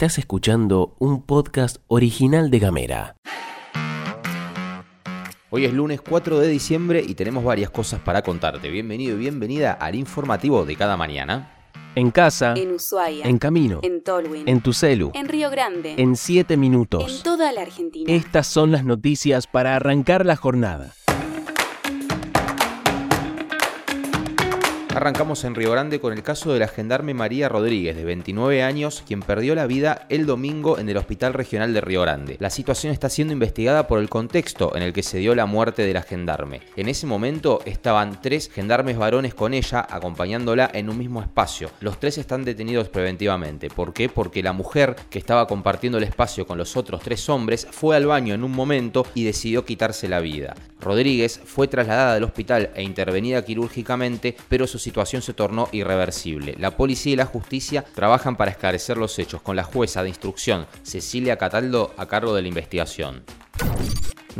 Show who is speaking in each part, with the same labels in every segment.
Speaker 1: Estás escuchando un podcast original de Gamera.
Speaker 2: Hoy es lunes 4 de diciembre y tenemos varias cosas para contarte. Bienvenido y bienvenida al informativo de cada mañana.
Speaker 1: En casa,
Speaker 3: En Ushuaia.
Speaker 1: en camino,
Speaker 3: En Tolwyn.
Speaker 1: en tu celu,
Speaker 3: En Río Grande.
Speaker 1: en 7
Speaker 3: En
Speaker 1: minutos.
Speaker 3: toda la Argentina.
Speaker 1: Estas son las noticias para arrancar la jornada.
Speaker 2: Arrancamos en Río Grande con el caso de la gendarme María Rodríguez, de 29 años, quien perdió la vida el domingo en el Hospital Regional de Río Grande. La situación está siendo investigada por el contexto en el que se dio la muerte de la gendarme. En ese momento estaban tres gendarmes varones con ella, acompañándola en un mismo espacio. Los tres están detenidos preventivamente. ¿Por qué? Porque la mujer que estaba compartiendo el espacio con los otros tres hombres fue al baño en un momento y decidió quitarse la vida. Rodríguez fue trasladada al hospital e intervenida quirúrgicamente, pero su situación se tornó irreversible. La policía y la justicia trabajan para esclarecer los hechos con la jueza de instrucción Cecilia Cataldo a cargo de la investigación.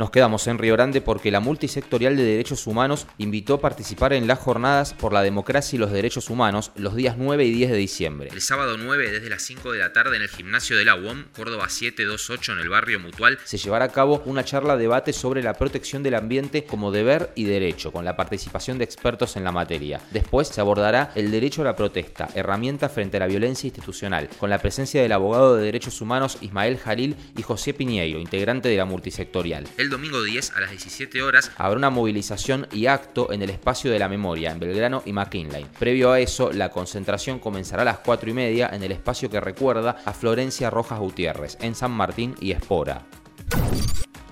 Speaker 2: Nos quedamos en Río Grande porque la multisectorial de derechos humanos invitó a participar en las jornadas por la democracia y los derechos humanos los días 9 y 10 de diciembre. El sábado 9 desde las 5 de la tarde en el gimnasio de la UOM, Córdoba 728 en el barrio Mutual, se llevará a cabo una charla debate sobre la protección del ambiente como deber y derecho, con la participación de expertos en la materia. Después se abordará el derecho a la protesta, herramienta frente a la violencia institucional, con la presencia del abogado de derechos humanos Ismael Jalil y José Piñeiro, integrante de la multisectorial. El domingo 10 a las 17 horas habrá una movilización y acto en el espacio de la memoria en Belgrano y McKinley. Previo a eso, la concentración comenzará a las 4 y media en el espacio que recuerda a Florencia Rojas Gutiérrez, en San Martín y Espora.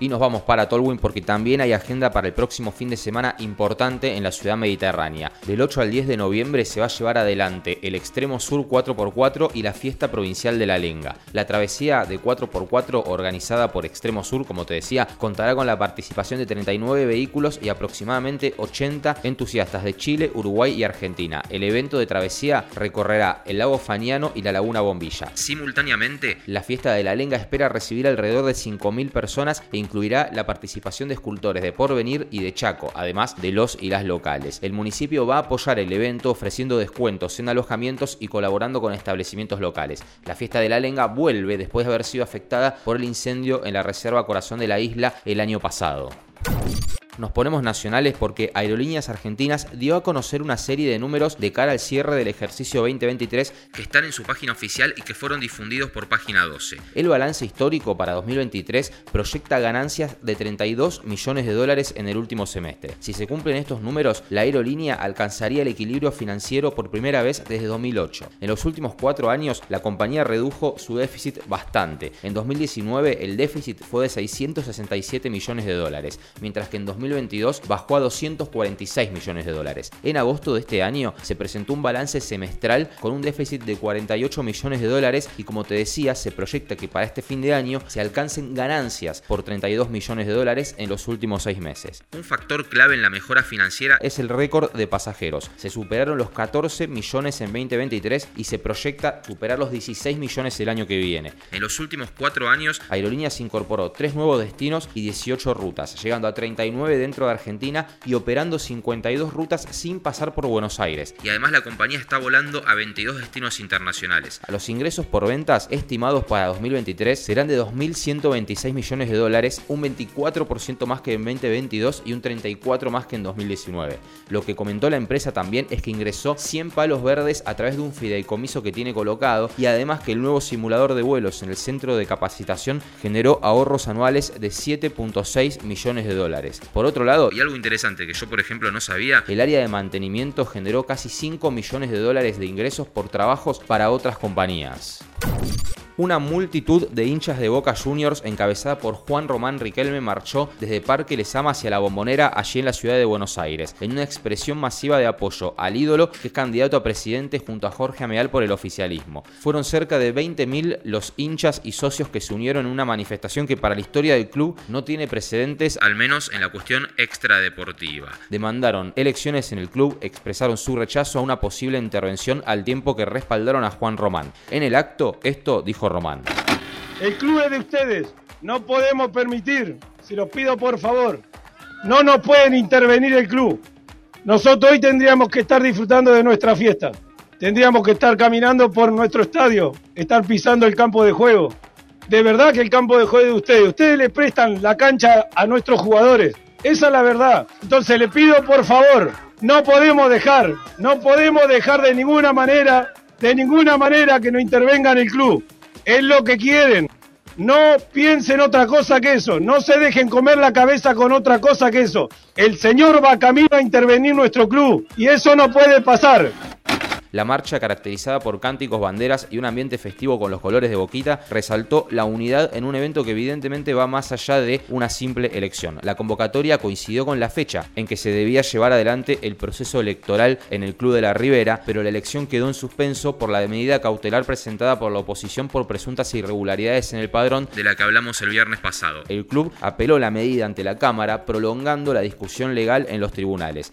Speaker 2: Y nos vamos para Tolwyn porque también hay agenda para el próximo fin de semana importante en la ciudad mediterránea. Del 8 al 10 de noviembre se va a llevar adelante el Extremo Sur 4x4 y la fiesta provincial de la Lenga. La travesía de 4x4 organizada por Extremo Sur, como te decía, contará con la participación de 39 vehículos y aproximadamente 80 entusiastas de Chile, Uruguay y Argentina. El evento de travesía recorrerá el lago Faniano y la laguna Bombilla. Simultáneamente, la fiesta de la Lenga espera recibir alrededor de 5.000 personas e incluirá la participación de escultores de Porvenir y de Chaco, además de los y las locales. El municipio va a apoyar el evento ofreciendo descuentos en alojamientos y colaborando con establecimientos locales. La fiesta de la Lenga vuelve después de haber sido afectada por el incendio en la Reserva Corazón de la Isla el año pasado. Nos ponemos nacionales porque Aerolíneas Argentinas dio a conocer una serie de números de cara al cierre del ejercicio 2023 que están en su página oficial y que fueron difundidos por página 12. El balance histórico para 2023 proyecta ganancias de 32 millones de dólares en el último semestre. Si se cumplen estos números, la aerolínea alcanzaría el equilibrio financiero por primera vez desde 2008. En los últimos cuatro años, la compañía redujo su déficit bastante. En 2019, el déficit fue de 667 millones de dólares, mientras que en 2022 bajó a 246 millones de dólares. En agosto de este año se presentó un balance semestral con un déficit de 48 millones de dólares y como te decía, se proyecta que para este fin de año se alcancen ganancias por 32 millones de dólares en los últimos seis meses. Un factor clave en la mejora financiera es el récord de pasajeros. Se superaron los 14 millones en 2023 y se proyecta superar los 16 millones el año que viene. En los últimos cuatro años, Aerolíneas incorporó tres nuevos destinos y 18 rutas, llegando a 39 dentro de Argentina y operando 52 rutas sin pasar por Buenos Aires. Y además la compañía está volando a 22 destinos internacionales. Los ingresos por ventas estimados para 2023 serán de 2.126 millones de dólares, un 24% más que en 2022 y un 34% más que en 2019. Lo que comentó la empresa también es que ingresó 100 palos verdes a través de un fideicomiso que tiene colocado y además que el nuevo simulador de vuelos en el centro de capacitación generó ahorros anuales de 7.6 millones de dólares. Por otro lado, y algo interesante que yo por ejemplo no sabía, el área de mantenimiento generó casi 5 millones de dólares de ingresos por trabajos para otras compañías. Una multitud de hinchas de Boca Juniors encabezada por Juan Román Riquelme marchó desde Parque Lesama hacia la Bombonera allí en la ciudad de Buenos Aires, en una expresión masiva de apoyo al ídolo que es candidato a presidente junto a Jorge Ameal por el oficialismo. Fueron cerca de 20.000 los hinchas y socios que se unieron en una manifestación que para la historia del club no tiene precedentes, al menos en la cuestión extradeportiva. Demandaron elecciones en el club, expresaron su rechazo a una posible intervención al tiempo que respaldaron a Juan Román. En el acto, esto dijo Román.
Speaker 4: El club es de ustedes. No podemos permitir, se los pido por favor, no nos pueden intervenir el club. Nosotros hoy tendríamos que estar disfrutando de nuestra fiesta. tendríamos que estar caminando por nuestro estadio, estar pisando el campo de juego. De verdad que el campo de juego de ustedes. Ustedes le prestan la cancha a nuestros jugadores. Esa es la verdad. Entonces le pido por favor, no podemos dejar, no podemos dejar de ninguna manera, de ninguna manera que no intervenga en el club. Es lo que quieren. No piensen otra cosa que eso. No se dejen comer la cabeza con otra cosa que eso. El Señor va camino a intervenir nuestro club y eso no puede pasar.
Speaker 2: La marcha, caracterizada por cánticos, banderas y un ambiente festivo con los colores de Boquita, resaltó la unidad en un evento que evidentemente va más allá de una simple elección. La convocatoria coincidió con la fecha en que se debía llevar adelante el proceso electoral en el Club de la Ribera, pero la elección quedó en suspenso por la medida cautelar presentada por la oposición por presuntas irregularidades en el padrón de la que hablamos el viernes pasado. El club apeló la medida ante la Cámara, prolongando la discusión legal en los tribunales.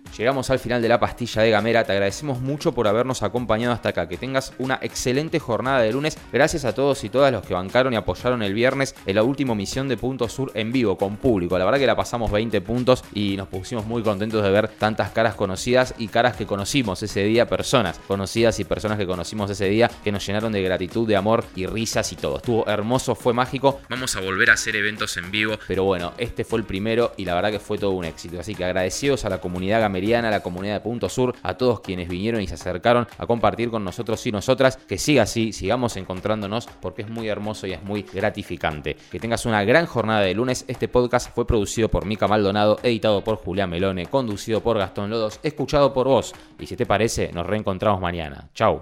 Speaker 2: Llegamos al final de la pastilla de Gamera, te agradecemos mucho por habernos acompañado hasta acá, que tengas una excelente jornada de lunes, gracias a todos y todas los que bancaron y apoyaron el viernes en la última misión de Punto Sur en vivo, con público, la verdad que la pasamos 20 puntos y nos pusimos muy contentos de ver tantas caras conocidas y caras que conocimos ese día, personas conocidas y personas que conocimos ese día, que nos llenaron de gratitud, de amor y risas y todo, estuvo hermoso, fue mágico, vamos a volver a hacer eventos en vivo, pero bueno, este fue el primero y la verdad que fue todo un éxito, así que agradecidos a la comunidad gamera a la comunidad de Punto Sur, a todos quienes vinieron y se acercaron a compartir con nosotros y nosotras. Que siga así, sigamos encontrándonos porque es muy hermoso y es muy gratificante. Que tengas una gran jornada de lunes. Este podcast fue producido por Mica Maldonado, editado por Julián Melone, conducido por Gastón Lodos, escuchado por vos. Y si te parece, nos reencontramos mañana. Chau.